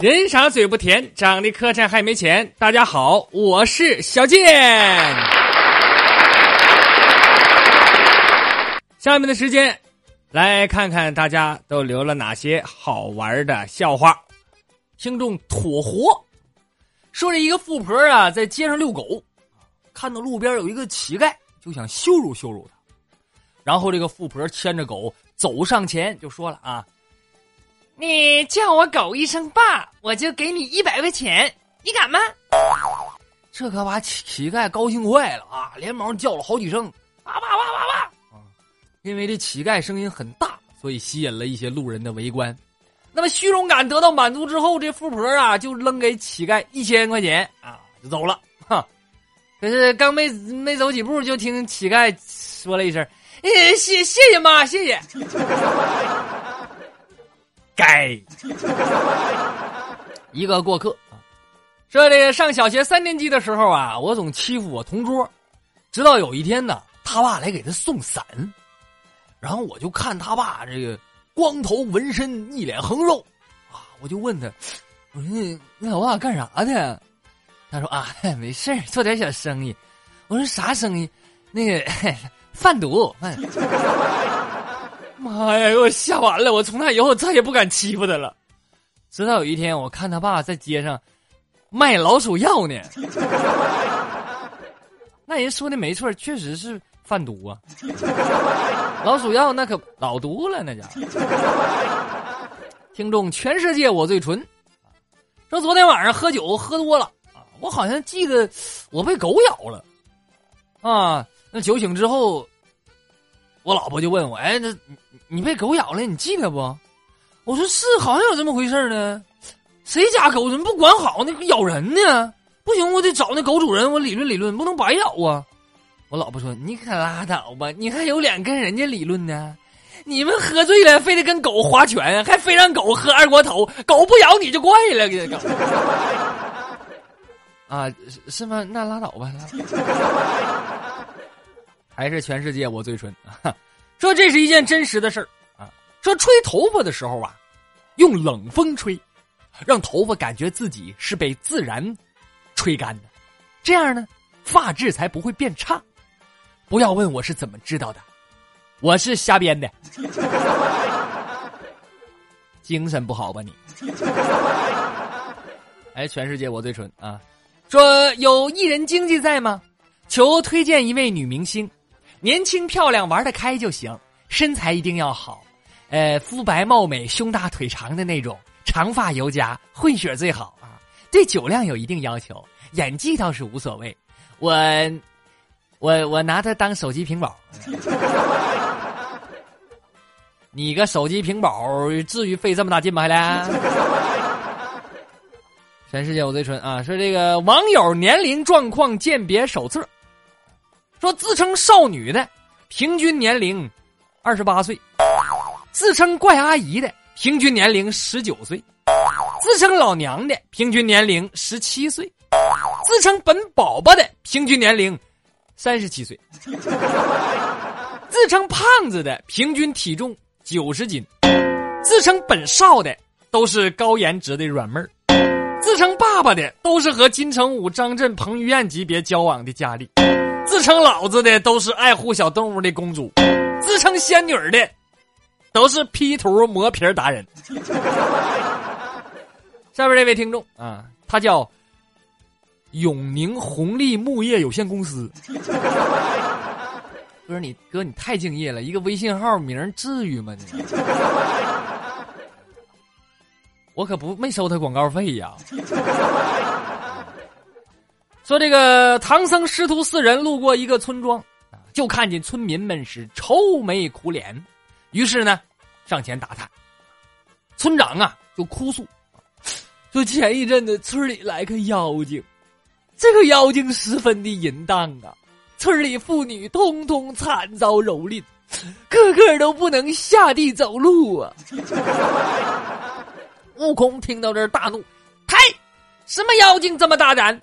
人傻嘴不甜，长得磕碜还没钱。大家好，我是小健。下面的时间，来看看大家都留了哪些好玩的笑话。听众妥活说：“这一个富婆啊，在街上遛狗，看到路边有一个乞丐，就想羞辱羞辱他。然后这个富婆牵着狗走上前，就说了啊。”你叫我狗一声爸，我就给你一百块钱，你敢吗？这可把乞乞丐高兴坏了啊，连忙叫了好几声爸爸爸爸爸啊！因为这乞丐声音很大，所以吸引了一些路人的围观。那么虚荣感得到满足之后，这富婆啊就扔给乞丐一千块钱啊，就走了。哈，可是刚没没走几步，就听乞丐说了一声：“谢谢谢妈，谢谢。”该一个过客啊！这里上小学三年级的时候啊，我总欺负我同桌，直到有一天呢，他爸来给他送伞，然后我就看他爸这个光头纹身，一脸横肉啊，我就问他：“我说你你老爸干啥的？”他说：“啊，没事做点小生意。”我说：“啥生意？那个 贩毒。”妈呀！给我吓完了！我从那以后再也不敢欺负他了。直到有一天，我看他爸在街上卖老鼠药呢。那人说的没错，确实是贩毒啊。老鼠药那可老毒了，那家伙。听众全世界我最纯。说昨天晚上喝酒喝多了啊，我好像记得我被狗咬了啊。那酒醒之后。我老婆就问我：“哎，那你你被狗咬了，你记得不？”我说：“是，好像有这么回事呢。谁家狗怎么不管好那咬人呢？不行，我得找那狗主人，我理论理论，不能白咬啊。”我老婆说：“你可拉倒吧，你还有脸跟人家理论呢？你们喝醉了，非得跟狗划拳，还非让狗喝二锅头，狗不咬你就怪了，给狗。啊，是吗？那拉倒吧。” 还是全世界我最纯，说这是一件真实的事儿！说吹头发的时候啊，用冷风吹，让头发感觉自己是被自然吹干的，这样呢，发质才不会变差。不要问我是怎么知道的，我是瞎编的。精神不好吧你？哎，全世界我最纯啊！说有艺人经济在吗？求推荐一位女明星。年轻漂亮玩得开就行，身材一定要好，呃，肤白貌美、胸大腿长的那种，长发尤佳，混血最好啊。对酒量有一定要求，演技倒是无所谓。我，我我拿它当手机屏保。你个手机屏保，至于费这么大劲吗？还来？全世界我最纯啊！说这个网友年龄状况鉴别手册。说自称少女的，平均年龄二十八岁；自称怪阿姨的，平均年龄十九岁；自称老娘的，平均年龄十七岁；自称本宝宝的，平均年龄三十七岁；自称胖子的，平均体重九十斤；自称本少的，都是高颜值的软妹儿；自称爸爸的，都是和金城武、张震、彭于晏级别交往的佳丽。自称老子的都是爱护小动物的公主，自称仙女的都是 P 图磨皮达人。下边这位听众啊，他叫永宁红利木业有限公司。哥，你哥你太敬业了，一个微信号名至于吗？你 我可不没收他广告费呀。说这个唐僧师徒四人路过一个村庄，就看见村民们是愁眉苦脸，于是呢，上前打探。村长啊，就哭诉，说前一阵子村里来个妖精，这个妖精十分的淫荡啊，村里妇女通通惨遭蹂躏，个个都不能下地走路啊。悟空听到这儿大怒，嗨，什么妖精这么大胆？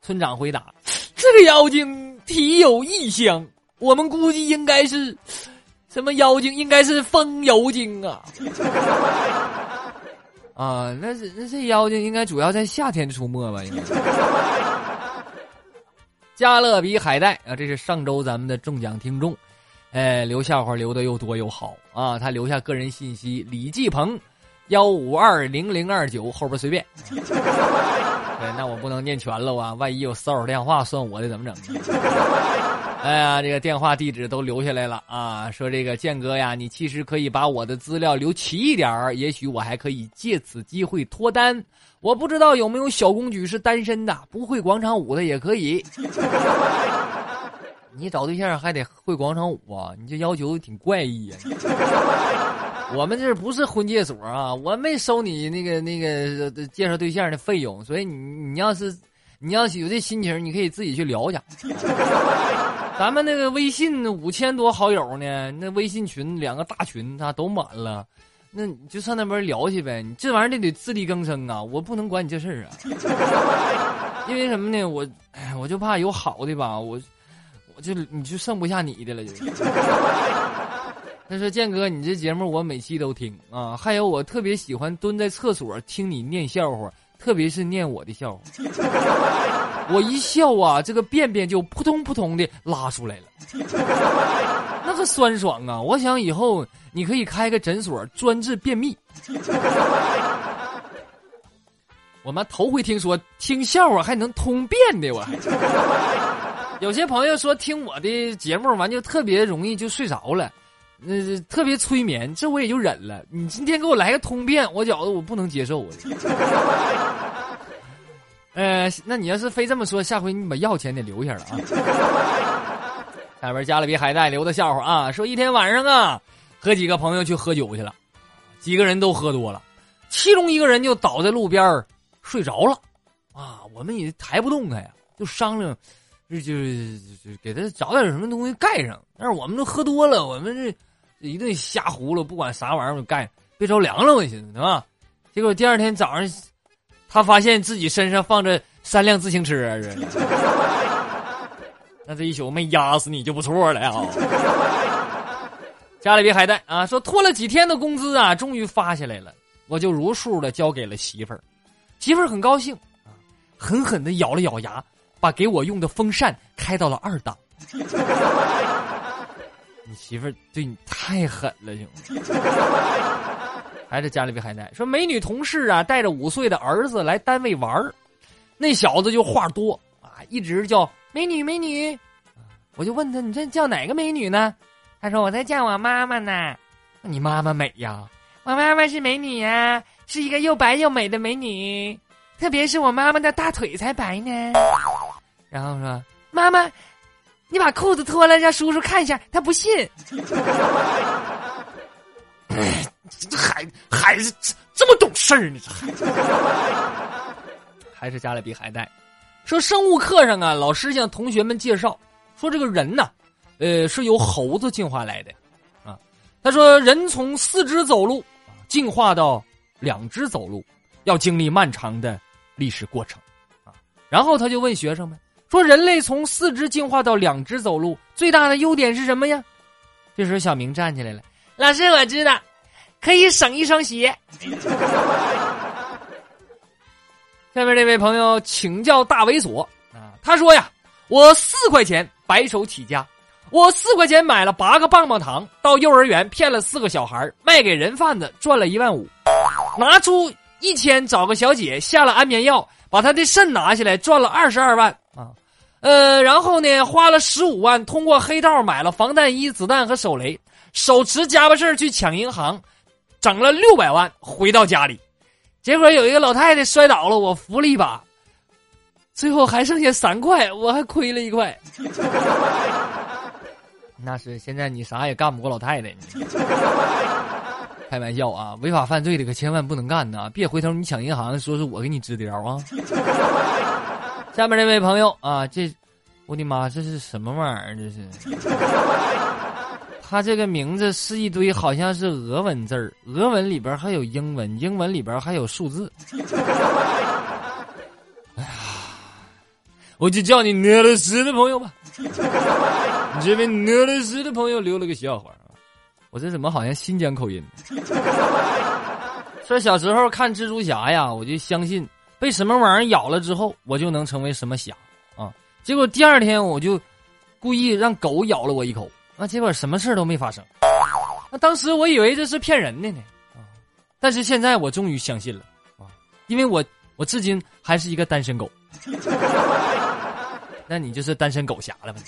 村长回答：“这个妖精体有异香，我们估计应该是什么妖精？应该是风油精啊！” 啊，那是那这妖精应该主要在夏天出没吧？应该。加勒比海带啊，这是上周咱们的中奖听众，哎，留笑话留的又多又好啊！他留下个人信息：李继鹏，幺五二零零二九，后边随便。对，那我不能念全了啊，万一有骚扰电话算我的怎么整？哎呀，这个电话地址都留下来了啊！说这个建哥呀，你其实可以把我的资料留齐一点儿，也许我还可以借此机会脱单。我不知道有没有小公举是单身的，不会广场舞的也可以。你找对象还得会广场舞啊？你这要求挺怪异呀！我们这不是婚介所啊，我没收你那个那个介绍对象的费用，所以你你要是你要是有这心情，你可以自己去聊去。咱们那个微信五千多好友呢，那微信群两个大群，他都满了，那你就上那边聊去呗。你这玩意儿得得自力更生啊，我不能管你这事儿啊。因为什么呢？我哎，我就怕有好的吧，我我就你就剩不下你的了。就。他说：“建哥，你这节目我每期都听啊，还有我特别喜欢蹲在厕所听你念笑话，特别是念我的笑话。”我一笑啊，这个便便就扑通扑通的拉出来了，那个酸爽啊！我想以后你可以开个诊所，专治便秘。我们头回听说听笑话还能通便的，我还。有些朋友说听我的节目完就特别容易就睡着了，那特别催眠，这我也就忍了。你今天给我来个通便，我觉得我不能接受啊。呃，那你要是非这么说，下回你把药钱得留下了啊。下边加勒比海带留的笑话啊，说一天晚上啊，和几个朋友去喝酒去了，几个人都喝多了，其中一个人就倒在路边睡着了，啊，我们也抬不动他呀，就商量，就就就给他找点什么东西盖上。但是我们都喝多了，我们这一顿瞎胡了，不管啥玩意儿盖，别着凉了，我寻思对吧？结果第二天早上。他发现自己身上放着三辆自行车，那这一宿没压死你就不错了啊！家里比海带啊，说拖了几天的工资啊，终于发下来了，我就如数的交给了媳妇儿，媳妇儿很高兴啊，狠狠的咬了咬牙，把给我用的风扇开到了二档。你媳妇儿对你太狠了，行吗？还是家里边还带说，美女同事啊带着五岁的儿子来单位玩儿，那小子就话多啊，一直叫美女美女。我就问他，你这叫哪个美女呢？他说我在叫我妈妈呢。你妈妈美呀？我妈妈是美女呀，是一个又白又美的美女，特别是我妈妈的大腿才白呢。然后说妈妈，你把裤子脱了让叔叔看一下，他不信。这孩孩子这么懂事呢？这孩子还是加勒比海带。说生物课上啊，老师向同学们介绍说，这个人呢，呃，是由猴子进化来的啊。他说，人从四肢走路进化到两只走路，要经历漫长的历史过程啊。然后他就问学生们说，人类从四肢进化到两只走路，最大的优点是什么呀？这时候小明站起来了，老师，我知道。可以省一双鞋。下面这位朋友请教大猥琐啊，他说呀，我四块钱白手起家，我四块钱买了八个棒棒糖，到幼儿园骗了四个小孩，卖给人贩子赚了一万五，拿出一千找个小姐下了安眠药，把他的肾拿下来赚了二十二万啊，呃，然后呢花了十五万通过黑道买了防弹衣、子弹和手雷，手持家伙事去抢银行。整了六百万回到家里，结果有一个老太太摔倒了，我扶了一把，最后还剩下三块，我还亏了一块。那是现在你啥也干不过老太太。开玩笑啊，违法犯罪的可千万不能干呐！别回头你抢银行，说是我给你支的招啊。下面这位朋友啊，这我的妈，这是什么玩意儿？这是。他这个名字是一堆，好像是俄文字儿，俄文里边还有英文，英文里边还有数字。哎呀，我就叫你俄罗斯的朋友吧。你这位俄罗斯的朋友留了个笑话啊，我这怎么好像新疆口音？说小时候看蜘蛛侠呀，我就相信被什么玩意儿咬了之后，我就能成为什么侠啊。结果第二天我就故意让狗咬了我一口，啊，结果什么事都没发生。那当时我以为这是骗人的呢，啊，但是现在我终于相信了啊，因为我我至今还是一个单身狗。那你就是单身狗侠了吧？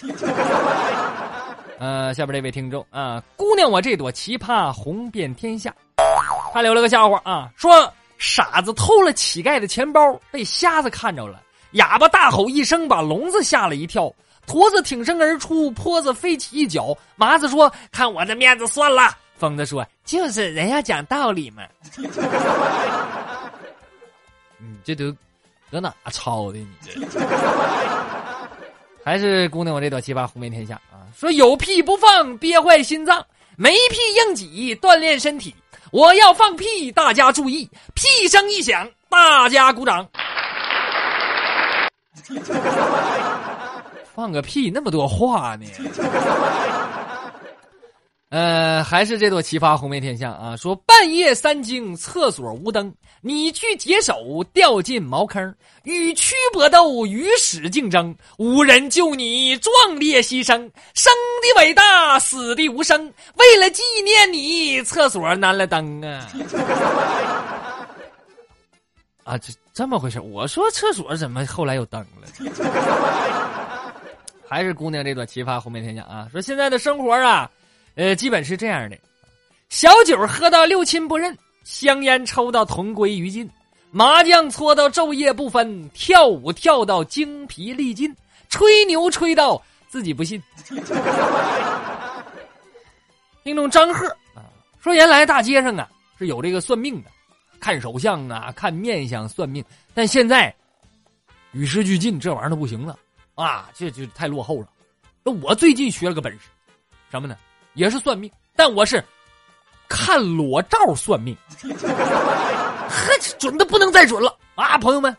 呃，下边这位听众啊，姑娘，我这朵奇葩红遍天下。他留了个笑话啊，说傻子偷了乞丐的钱包，被瞎子看着了，哑巴大吼一声，把聋子吓了一跳。驼子挺身而出，坡子飞起一脚。麻子说：“看我的面子算了。”疯子说：“就是人要讲道理嘛。”你这都搁哪抄的？你这还是姑娘我这朵奇葩红遍天下啊！说有屁不放，憋坏心脏；没屁硬挤，锻炼身体。我要放屁，大家注意！屁声一响，大家鼓掌。放个屁，那么多话呢？呃，还是这朵奇葩红遍天下啊！说半夜三更，厕所无灯，你去解手，掉进茅坑，与蛆搏斗，与屎竞争，无人救你，壮烈牺牲，生的伟大，死的无声，为了纪念你，厕所安了灯啊！啊，这这么回事？我说厕所怎么后来有灯了？还是姑娘这段奇葩红遍天下啊！说现在的生活啊。呃，基本是这样的：小酒喝到六亲不认，香烟抽到同归于尽，麻将搓到昼夜不分，跳舞跳到精疲力尽，吹牛吹到自己不信。听众张贺啊，说原来大街上啊是有这个算命的，看手相啊，看面相算命，但现在与时俱进，这玩意儿都不行了啊，这就太落后了。那我最近学了个本事，什么呢？也是算命，但我是看裸照算命，呵，准的不能再准了啊！朋友们，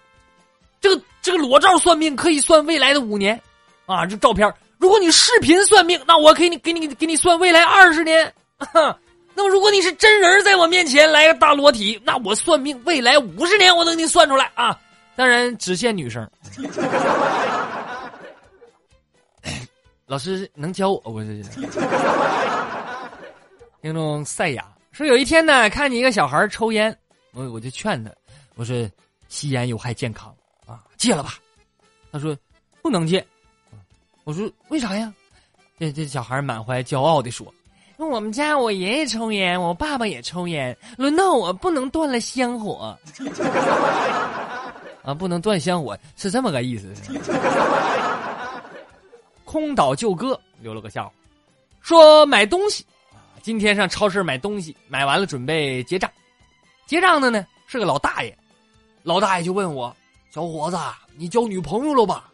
这个这个裸照算命可以算未来的五年啊！这照片，如果你视频算命，那我给你给你给你算未来二十年。那么如果你是真人在我面前来个大裸体，那我算命未来五十年，我能给你算出来啊！当然只限女生。老师能教我？不是听众赛亚说，有一天呢，看见一个小孩抽烟，我我就劝他，我说吸烟有害健康啊，戒了吧。他说不能戒。我说为啥呀？这这小孩满怀骄傲的说：“那我们家我爷爷抽烟，我爸爸也抽烟，轮到我不能断了香火啊，不能断香火是这么个意思。”空岛旧哥留了个笑话，说买东西啊，今天上超市买东西，买完了准备结账，结账的呢是个老大爷，老大爷就问我：“小伙子，你交女朋友了吧？”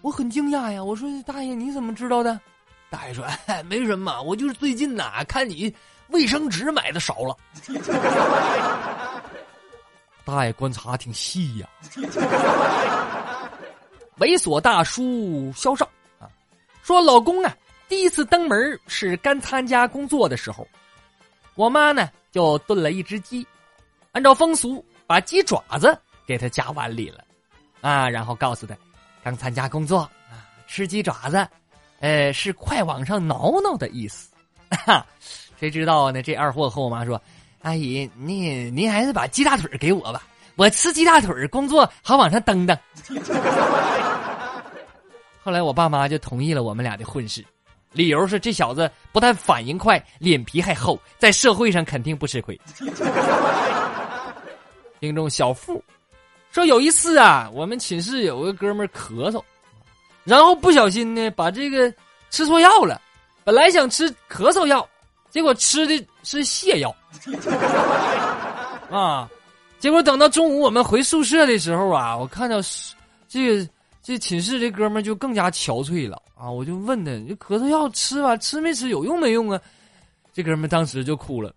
我很惊讶呀，我说：“大爷你怎么知道的？”大爷说：“哎，没什么，我就是最近呐，看你卫生纸买的少了。”大爷观察挺细呀，猥琐大叔肖少。说老公啊，第一次登门是刚参加工作的时候，我妈呢就炖了一只鸡，按照风俗把鸡爪子给他夹碗里了，啊，然后告诉他，刚参加工作啊，吃鸡爪子，呃，是快往上挠挠的意思。哈，谁知道呢？这二货和我妈说：“阿姨，您您还是把鸡大腿给我吧，我吃鸡大腿工作好往上蹬蹬。” 后来我爸妈就同意了我们俩的婚事，理由是这小子不但反应快，脸皮还厚，在社会上肯定不吃亏。听众小付说有一次啊，我们寝室有个哥们咳嗽，然后不小心呢把这个吃错药了，本来想吃咳嗽药，结果吃的是泻药 啊，结果等到中午我们回宿舍的时候啊，我看到这个。这寝室这哥们就更加憔悴了啊！我就问他：“这咳嗽药吃吧，吃没吃？有用没用啊？”这哥们当时就哭了：“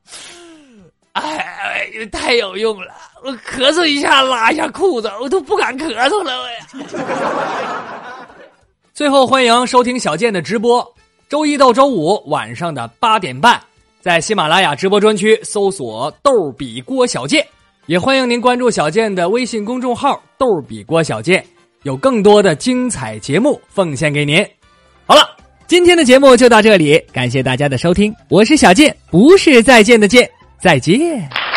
哎，太有用了！我咳嗽一下，拉一下裤子，我都不敢咳嗽了。”我呀。最后，欢迎收听小健的直播，周一到周五晚上的八点半，在喜马拉雅直播专区搜索“逗比郭小贱”，也欢迎您关注小贱的微信公众号“逗比郭小贱”，有更多的精彩节目奉献给您。好了，今天的节目就到这里，感谢大家的收听，我是小健，不是再见的见，再见。